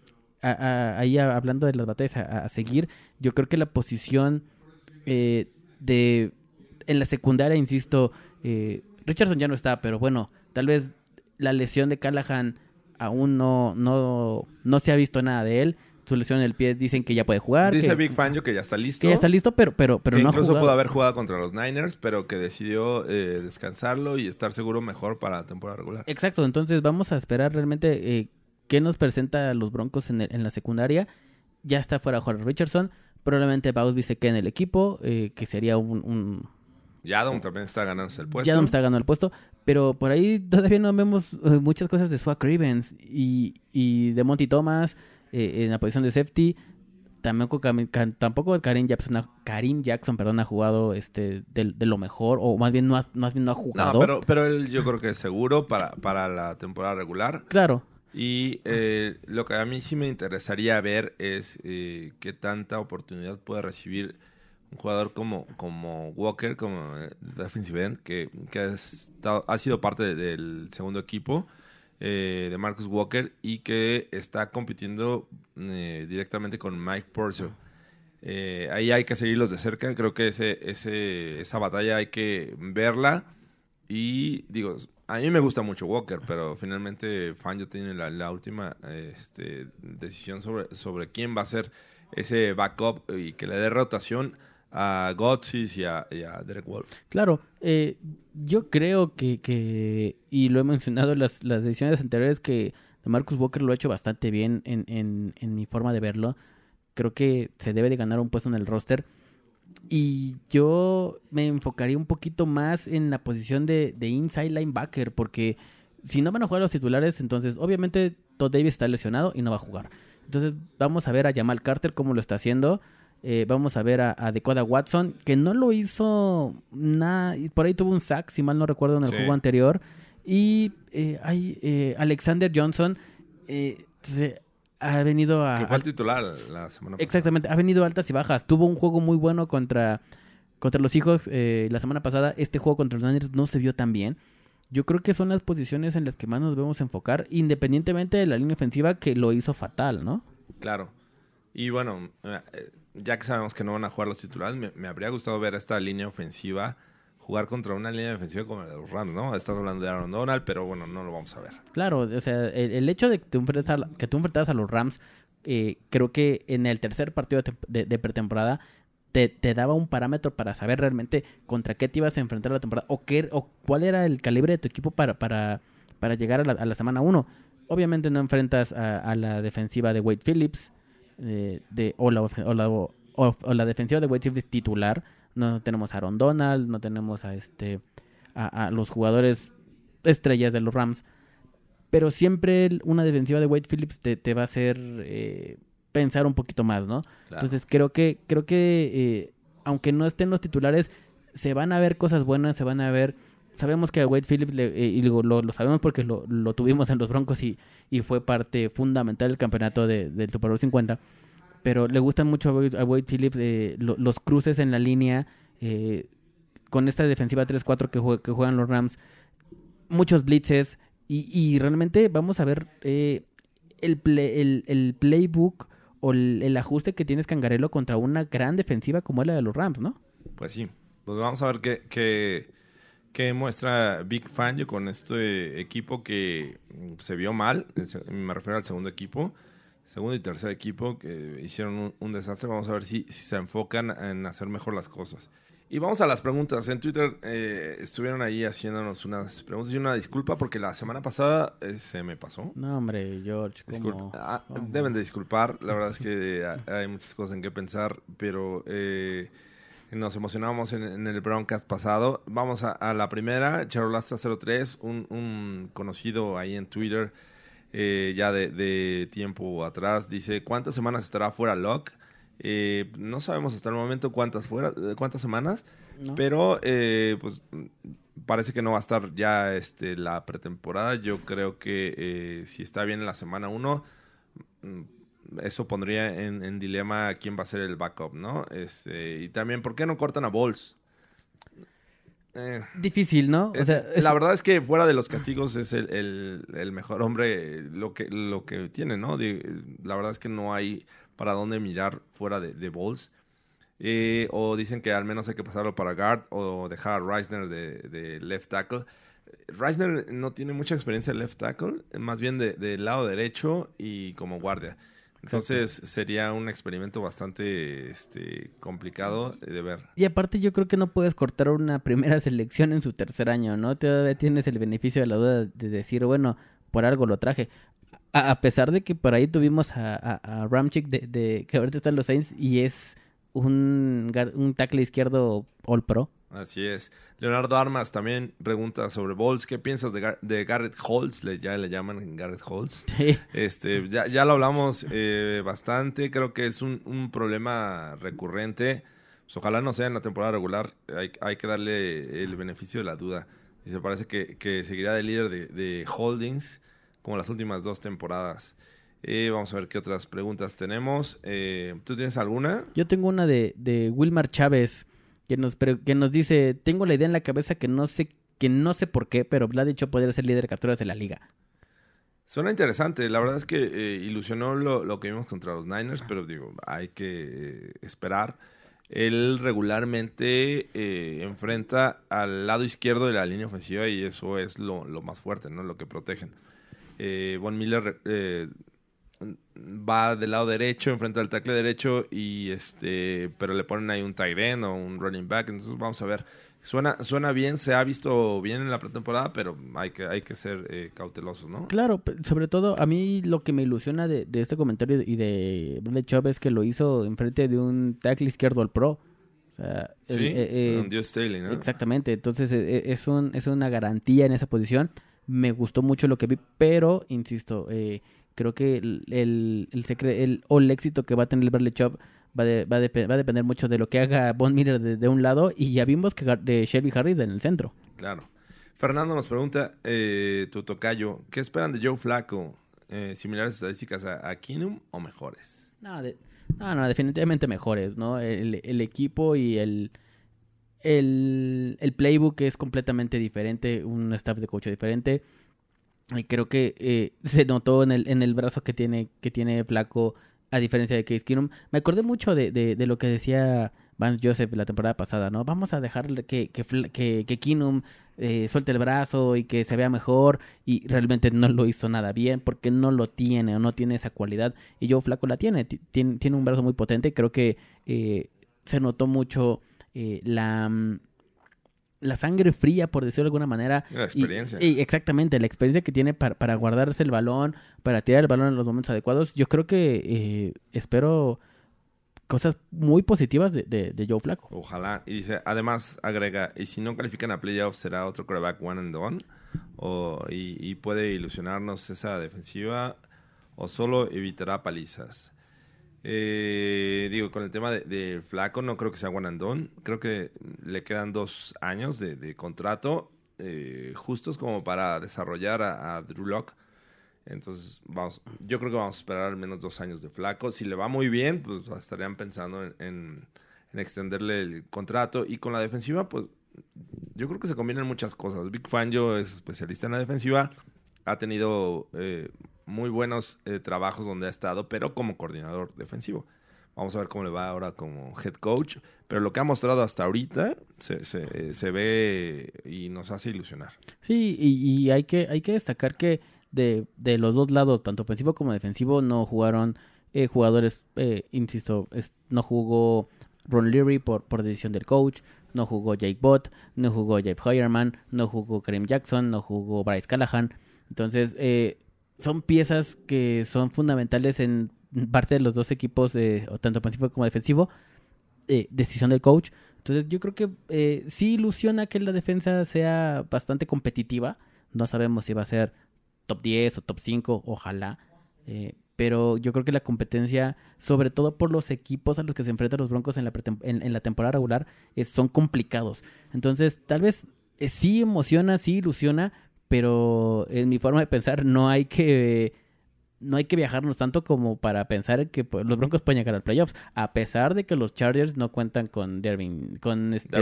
Speaker 2: a- a- ahí a- hablando de las batallas a, a seguir, yo creo que la posición eh, de en la secundaria, insisto, eh, Richardson ya no está, pero bueno, tal vez la lesión de Callahan aún no, no, no se ha visto nada de él. su lesión en el pie dicen que ya puede jugar.
Speaker 1: Dice
Speaker 2: que,
Speaker 1: Big Fangio que ya está listo.
Speaker 2: que ya está listo, pero, pero, pero
Speaker 1: que
Speaker 2: no ha
Speaker 1: incluso
Speaker 2: jugado.
Speaker 1: pudo haber jugado contra los Niners, pero que decidió eh, descansarlo y estar seguro mejor para la temporada regular.
Speaker 2: Exacto, entonces vamos a esperar realmente eh, qué nos presenta los Broncos en, el- en la secundaria. Ya está fuera Jorge Richardson. Probablemente Bausby se quede en el equipo, eh, que sería un... un...
Speaker 1: Yadom también está ganándose el puesto.
Speaker 2: Ya no está ganando el puesto, pero por ahí todavía no vemos eh, muchas cosas de Swag Rivens y, y de Monty Thomas eh, en la posición de safety. Tampoco, tampoco Karim Jackson, ha- Karim Jackson perdón, ha jugado este, de, de lo mejor, o más bien no ha, más bien no ha jugado.
Speaker 1: No, pero, pero él yo creo que es seguro para, para la temporada regular.
Speaker 2: Claro,
Speaker 1: Y eh, lo que a mí sí me interesaría ver es eh, qué tanta oportunidad puede recibir un jugador como, como Walker, como eh, defensive end, que, que ha, estado- ha sido parte de- del segundo equipo eh, de Marcus Walker y que está compitiendo eh, directamente con Mike Purcell. Eh, ahí hay que seguirlos de cerca. Creo que ese, ese, esa batalla hay que verla. Y digo, a mí me gusta mucho Walker, pero finalmente Fangio tiene la, la última este, decisión sobre, sobre quién va a ser ese backup y que le dé rotación a Gotsis y a, Derek Wolf.
Speaker 2: Claro, eh, yo creo que, que, y lo he mencionado en las, las ediciones anteriores, que Marcus Walker lo ha hecho bastante bien en, en, en mi forma de verlo. Creo que se debe de ganar un puesto en el roster. Y yo me enfocaría un poquito más en la posición de, de inside linebacker, porque si no van a jugar los titulares, entonces obviamente Todd Davis está lesionado y no va a jugar. Entonces vamos a ver a Jamal Carter cómo lo está haciendo. Eh, vamos a ver a, a Dakota Watson, que no lo hizo nada. Por ahí tuvo un sack, si mal no recuerdo, en el
Speaker 1: Sí.
Speaker 2: juego anterior. Y eh, hay eh, Alexander Johnson. eh, se- ha venido a,
Speaker 1: Que fue el titular la semana pasada.
Speaker 2: Exactamente, ha venido altas y bajas. Tuvo un juego muy bueno contra, contra los hijos eh, la semana pasada. Este juego contra los Niners no se vio tan bien. Yo creo que son las posiciones en las que más nos debemos enfocar, independientemente de la línea ofensiva que lo hizo fatal, ¿no?
Speaker 1: Claro. Y bueno, eh, ya que sabemos que no van a jugar los titulares, me, me habría gustado ver esta línea ofensiva jugar contra una línea defensiva como la de los Rams, ¿no? Estás hablando de Aaron Donald, pero bueno, no lo vamos a ver.
Speaker 2: Claro, o sea, el, el hecho de que tú enfrentas a, que tú enfrentas a los Rams, eh, creo que en el tercer partido de, de- pretemporada te, te daba un parámetro para saber realmente contra qué te ibas a enfrentar la temporada o, qué, o cuál era el calibre de tu equipo para, para, para llegar a la, semana 1. Obviamente no enfrentas a la defensiva de Wade Phillips eh, de, o, la, o, la, o- o la defensiva de Wade Phillips titular. No tenemos a Aaron Donald, no tenemos a este a, a los jugadores estrellas de los Rams pero siempre una defensiva de Wade Phillips te, te va a hacer eh, pensar un poquito más, ¿no? Entonces creo que creo que eh, aunque no estén los titulares se van a ver cosas buenas, se van a ver sabemos que a Wade Phillips le- eh, y digo, lo, lo sabemos porque lo, lo tuvimos en los Broncos y, y fue parte fundamental del campeonato de- del Super Bowl 50 pero le gustan mucho a Wade, a Wade Phillips eh, lo- los cruces en la línea eh, con esta defensiva 3-4 que, jue- que juegan los Rams muchos blitzes y, y realmente vamos a ver eh, el, el, el playbook o el, ajuste que tienes Cangarelo contra una gran defensiva como la de los Rams, ¿no?
Speaker 1: Pues sí, pues vamos a ver qué, qué, qué muestra Big Fangio con este equipo que mm, se vio mal, me refiero al segundo equipo, segundo y tercer equipo que hicieron un, un desastre, vamos a ver si, si se enfocan en hacer mejor las cosas. Y vamos a las preguntas. En Twitter eh, estuvieron ahí haciéndonos unas preguntas y una disculpa porque la semana pasada eh, se me pasó.
Speaker 2: No, hombre, George,
Speaker 1: Disculpa.
Speaker 2: ¿cómo?
Speaker 1: Ah,
Speaker 2: ¿Cómo?
Speaker 1: deben de disculpar, la verdad es que hay muchas cosas en qué pensar, pero eh, nos emocionamos en, en el broadcast pasado. Vamos a, a la primera, Charolasta03, un, un conocido ahí en Twitter eh, ya de, de tiempo atrás, dice, ¿cuántas semanas estará fuera Locke? Eh, no sabemos hasta el momento cuántas fuera, eh, cuántas semanas,
Speaker 2: ¿No?
Speaker 1: pero eh, pues parece que no va a estar ya este la pretemporada. Yo creo que eh, si está bien en la semana 1, eso pondría en, en dilema quién va a ser el backup, ¿no? Este, y también, ¿por qué no cortan a Balls? Eh,
Speaker 2: Difícil, ¿no? O
Speaker 1: es-
Speaker 2: sea, es-
Speaker 1: La verdad es que fuera de los castigos es el, el- el mejor hombre lo que, lo que tiene, ¿no? La verdad es que no hay para dónde mirar fuera de, de Balls. Eh, o dicen que al menos hay que pasarlo para guard o dejar a Reisner de, de left tackle. Reisner no tiene mucha experiencia en left tackle, más bien de- del lado derecho y como guardia. Entonces sería un experimento bastante este, complicado de ver.
Speaker 2: Y aparte yo creo que no puedes cortar una primera selección en su tercer año, ¿no? Todavía tienes el beneficio de la duda de decir, bueno, por algo lo traje. A, a pesar de que por ahí tuvimos a, a, a Ramchick de, de- que ahorita está en los Saints y es un, un tackle izquierdo All Pro.
Speaker 1: Así es. Leonardo Armas también pregunta sobre Bowles. ¿Qué piensas de, Gar- de Garrett Holtz? Le, ya le llaman Garrett Holtz.
Speaker 2: Sí.
Speaker 1: Este, ya, ya lo hablamos eh, bastante. Creo que es un, un problema recurrente. Pues ojalá no sea en la temporada regular. Hay, hay que darle el beneficio de la duda. Y se parece que, que seguirá de líder de, de Holdings como las últimas dos temporadas. Eh, vamos a ver qué otras preguntas tenemos. Eh, ¿Tú tienes alguna?
Speaker 2: Yo tengo una de, de Wilmar Chávez que nos, pre- que nos dice, tengo la idea en la cabeza que no sé, que no sé por qué, pero Vlad dicho poder ser líder de capturas de la liga.
Speaker 1: Suena interesante. La verdad es que eh, ilusionó lo, lo que vimos contra los Niners, pero digo, hay que eh, esperar. Él regularmente eh, enfrenta al lado izquierdo de la línea ofensiva y eso es lo, lo más fuerte, ¿no? Lo que protegen. Von Miller va del lado derecho, enfrenta al tackle derecho y este, pero le ponen ahí un tight end o un running back. Entonces vamos a ver. Suena, suena bien, se ha visto bien en la pretemporada, pero hay que, hay que ser eh, cautelosos, ¿no?
Speaker 2: Claro, sobre todo a mí lo que me ilusiona de, de este comentario y de Bradley Chubb es que lo hizo enfrente de un tackle izquierdo al pro. O sea, el-
Speaker 1: Sí,
Speaker 2: eh, eh,
Speaker 1: con Dios Staley, ¿no?
Speaker 2: Exactamente, entonces eh, eh, es, un, es una garantía en esa posición. Me gustó mucho lo que vi, pero, insisto, eh, creo que el, el, el, secre- el- o el éxito que va a tener el Bradley Chubb va, de- va, a depe- va a depender mucho de lo que haga Von Miller de, de un lado y ya vimos que de Shelby Harris en el centro.
Speaker 1: Claro. Fernando nos pregunta, eh, tu tocayo, ¿qué esperan de Joe Flaco? Eh, ¿Similares estadísticas a, a Keenum o mejores?
Speaker 2: No, de- no, no, definitivamente mejores, ¿no? El, el equipo y el, el, el playbook es completamente diferente, un staff de coach diferente. Y creo que eh, se notó en el, en el brazo que tiene, que tiene Flaco, a diferencia de Case Keenum. Me acordé mucho de, de, de lo que decía Vance Joseph la temporada pasada, ¿no? Vamos a dejarle que, que, que, que eh, suelte el brazo y que se vea mejor. Y realmente no lo hizo nada bien porque no lo tiene o no tiene esa cualidad. Y Joe Flaco la tiene. Ti- Tiene, tiene un brazo muy potente. Creo que eh, se notó mucho eh, la, mm, la sangre fría, por decirlo de alguna manera.
Speaker 1: La
Speaker 2: Y-
Speaker 1: experiencia.
Speaker 2: y exactamente, la experiencia que tiene para, para guardarse el balón, para tirar el balón en los momentos adecuados. Yo creo que eh, espero cosas muy positivas de, de, de Joe Flaco.
Speaker 1: Ojalá. Y dice, además, agrega, ¿y si no califican a playoffs será otro quarterback one and done? O, y, y puede ilusionarnos esa defensiva o solo evitará palizas. Eh, digo, con el tema de, Flaco no creo que sea done. Creo que le quedan dos años de, contrato eh, justos como para desarrollar a, a Drew Lock. Entonces, vamos, yo creo que vamos a esperar al menos dos años de Flaco. Si le va muy bien, pues estarían pensando en, en- en extenderle el contrato. Y con la defensiva, pues yo creo que se combinan muchas cosas. Big Fangio es especialista en la defensiva. Ha tenido eh, muy buenos eh, trabajos donde ha estado, pero como coordinador defensivo. Vamos a ver cómo le va ahora como head coach. Pero lo que ha mostrado hasta ahorita se, se- se ve y nos hace ilusionar.
Speaker 2: Sí, y, y hay, que, hay que destacar que de, de los dos lados, tanto ofensivo como defensivo, no jugaron eh, jugadores, eh, insisto, no jugó Ron Leary por, por decisión del coach, no jugó Jake Bott, no jugó Jeff Hoyerman, no jugó Kareem Jackson, no jugó Bryce Callahan. Entonces, eh, son piezas que son fundamentales en parte de los dos equipos, tanto ofensivo como defensivo, eh, decisión del coach. Entonces yo creo que eh, sí ilusiona que la defensa sea bastante competitiva. No sabemos si va a ser top 10 o top 5, ojalá. Eh, pero yo creo que la competencia, sobre todo por los equipos a los que se enfrentan los Broncos en la, en, la temporada regular, son complicados. Entonces tal vez eh, sí emociona, sí ilusiona, pero en mi forma de pensar no hay que no hay que viajarnos tanto como para pensar que pues, los Broncos pueden llegar al playoffs, a pesar de que los Chargers no cuentan con Derwin, con este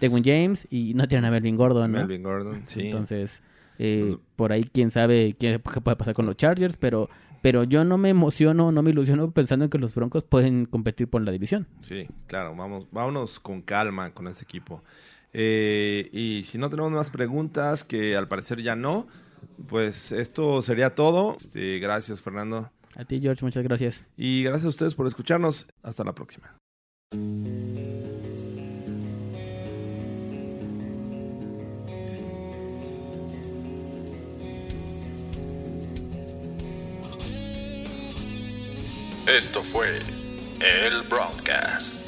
Speaker 2: Derwin James. Y no tienen a Melvin Gordon, ¿no?
Speaker 1: Melvin Gordon, sí.
Speaker 2: Entonces, eh,
Speaker 1: Pues-
Speaker 2: por ahí quién sabe qué, qué puede pasar con los Chargers, pero pero yo no me emociono, no me ilusiono pensando en que los Broncos pueden competir por la división.
Speaker 1: Sí, claro, vamos, vámonos con calma con este equipo. Eh, y si no tenemos más preguntas, que al parecer ya no, pues esto sería todo. Este, gracias, Fernando.
Speaker 2: A ti, George, muchas gracias.
Speaker 1: Y gracias a ustedes por escucharnos. Hasta la próxima.
Speaker 4: Esto fue el broadcast.